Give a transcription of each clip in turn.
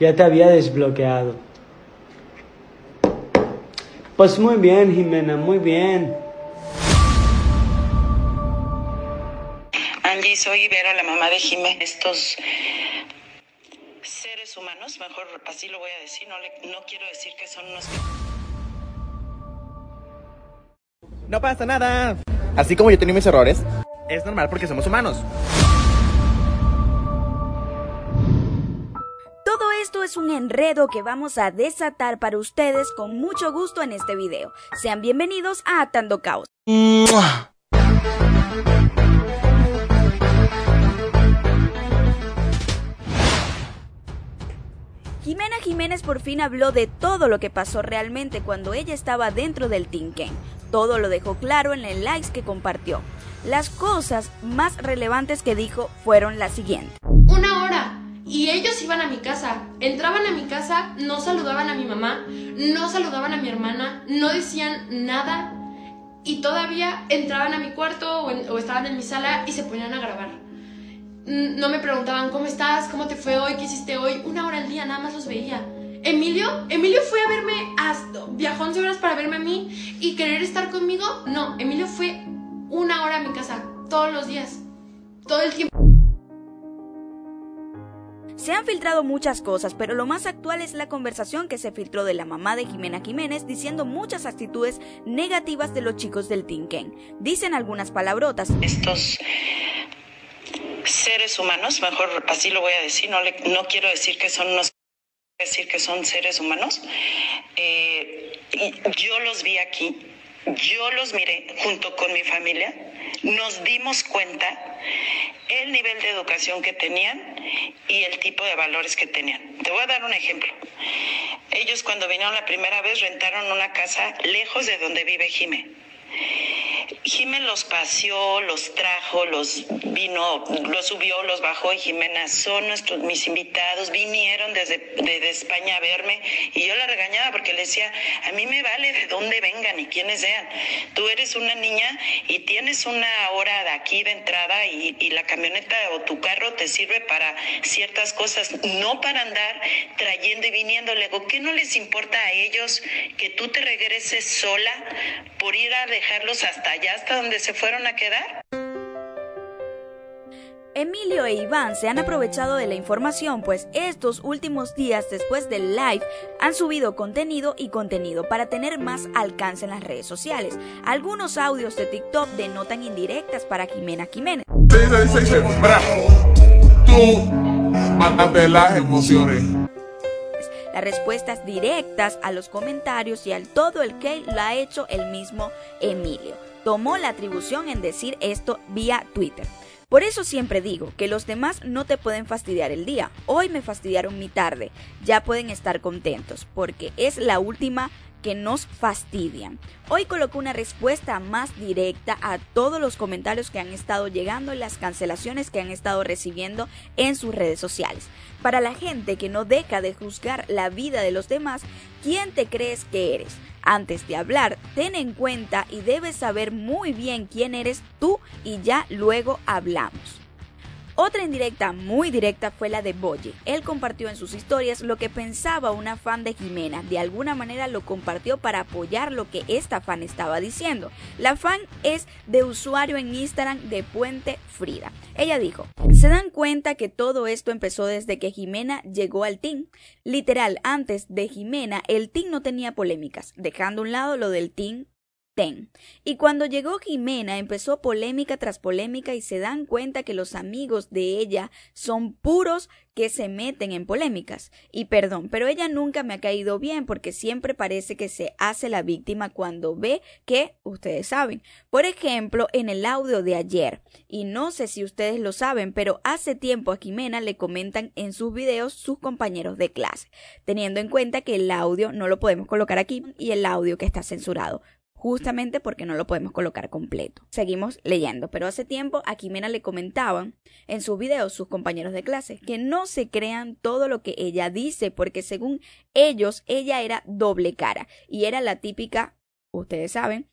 Ya te había desbloqueado. Pues muy bien, Jimena, muy bien. Angie, soy Ibero, la mamá de Jimena. Estos seres humanos, mejor así lo voy a decir, no, le- no quiero decir que son unos... No pasa nada. Así como yo tengo mis errores, es normal porque somos humanos. Es un enredo que vamos a desatar para ustedes con mucho gusto en este video. Sean bienvenidos a Atando Caos. Jimena Jiménez por fin habló de todo lo que pasó realmente cuando ella estaba dentro del Tinken. Todo lo dejó claro en el likes que compartió. Las cosas más relevantes que dijo fueron las siguientes. Una hora. Y ellos iban a mi casa. Entraban a mi casa, no saludaban a mi mamá, no saludaban a mi hermana, no decían nada. Y todavía entraban a mi cuarto o, estaban en mi sala y se ponían a grabar. No me preguntaban cómo estás, cómo te fue hoy, qué hiciste hoy. Una hora al día, nada más los veía. Emilio, Emilio fue a verme, hasta, viajó 11 horas para verme a mí y querer estar conmigo. No, Emilio fue una hora a mi casa, todos los días, todo el tiempo. Se han filtrado muchas cosas, pero lo más actual es la conversación que se filtró de la mamá de Jimena Jiménez diciendo muchas actitudes negativas de los chicos del Tinken. Dicen algunas palabrotas. Estos seres humanos, mejor así lo voy a decir, no, quiero decir que son unos decir que son seres humanos. Eh, yo los vi aquí, yo los miré junto con mi familia, nos dimos cuenta el nivel de educación que tenían y el tipo de valores que tenían. Te voy a dar un ejemplo. Ellos cuando vinieron la primera vez rentaron una casa lejos de donde vive Jime. Jimena los paseó, los trajo, los vino, los subió, los bajó y Jimena son nuestros mis invitados, vinieron desde, desde España a verme y yo la regañaba porque le decía, a mí me vale de dónde vengan y quiénes sean. Tú eres una niña y tienes una hora de aquí de entrada y, y la camioneta o tu carro te sirve para ciertas cosas, no para andar trayendo y viniendo. Le digo, ¿qué no les importa a ellos que tú te regreses sola por ir a dejarlos hasta allá, hasta donde se fueron a quedar? Emilio e Iván se han aprovechado de la información, pues estos últimos días después del live han subido contenido y contenido para tener más alcance en las redes sociales. Algunos audios de TikTok denotan indirectas para Jimena Jiménez. Tú mataste las emociones. las respuestas directas a los comentarios y al todo el que lo ha hecho el mismo Emilio. Tomó la atribución en decir esto vía Twitter. Por eso siempre digo que los demás no te pueden fastidiar el día. Hoy me fastidiaron mi tarde. Ya pueden estar contentos porque es la última que nos fastidian. Hoy colocó una respuesta más directa a todos los comentarios que han estado llegando y las cancelaciones que han estado recibiendo en sus redes sociales. Para la gente que no deja de juzgar la vida de los demás, ¿quién te crees que eres? Antes de hablar, ten en cuenta y debes saber muy bien quién eres tú y ya luego hablamos. Otra indirecta muy directa fue la de Boye. Él compartió en sus historias lo que pensaba una fan de Jimena. De alguna manera lo compartió para apoyar lo que esta fan estaba diciendo. La fan es de usuario en Instagram de Puente Frida. Ella dijo, se dan cuenta que todo esto empezó desde que Jimena llegó al team. Literal, antes de Jimena el team no tenía polémicas, dejando a un lado lo del team Y cuando llegó Jimena empezó polémica tras polémica y se dan cuenta que los amigos de ella son puros que se meten en polémicas. Y perdón, pero ella nunca me ha caído bien porque siempre parece que se hace la víctima cuando ve que ustedes saben. Por ejemplo, en el audio de ayer, y no sé si ustedes lo saben, pero hace tiempo a Jimena le comentan en sus videos sus compañeros de clase, teniendo en cuenta que el audio no lo podemos colocar aquí y el audio que está censurado justamente porque no lo podemos colocar completo. Seguimos leyendo, pero hace tiempo a Jimena le comentaban en sus videos sus compañeros de clase que no se crean todo lo que ella dice, porque según ellos ella era doble cara y era la típica, ustedes saben,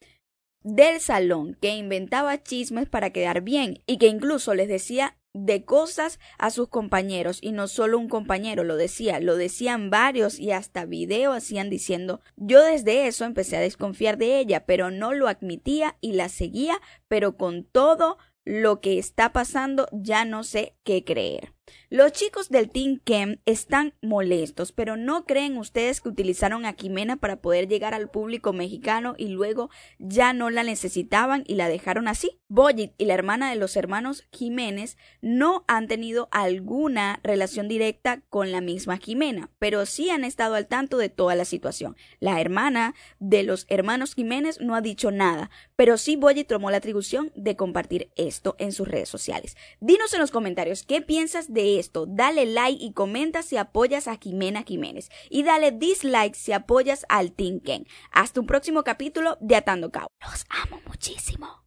del salón que inventaba chismes para quedar bien y que incluso les decía de cosas a sus compañeros y no solo un compañero lo decía, lo decían varios y hasta video hacían diciendo yo desde eso empecé a desconfiar de ella, pero no lo admitía y la seguía, pero con todo lo que está pasando ya no sé qué creer. Los chicos del Team Kem están molestos, pero ¿no creen ustedes que utilizaron a Jimena para poder llegar al público mexicano y luego ya no la necesitaban y la dejaron así? Boyit y la hermana de los hermanos Jiménez no han tenido alguna relación directa con la misma Jimena, pero sí han estado al tanto de toda la situación. La hermana de los hermanos Jiménez no ha dicho nada, pero sí Boyit tomó la atribución de compartir esto en sus redes sociales. Dinos en los comentarios qué piensas de esto, dale like y comenta si apoyas a Jimena Jiménez y dale dislike si apoyas al Team Ken. Hasta un próximo capítulo de Atando Cabo. Los amo muchísimo.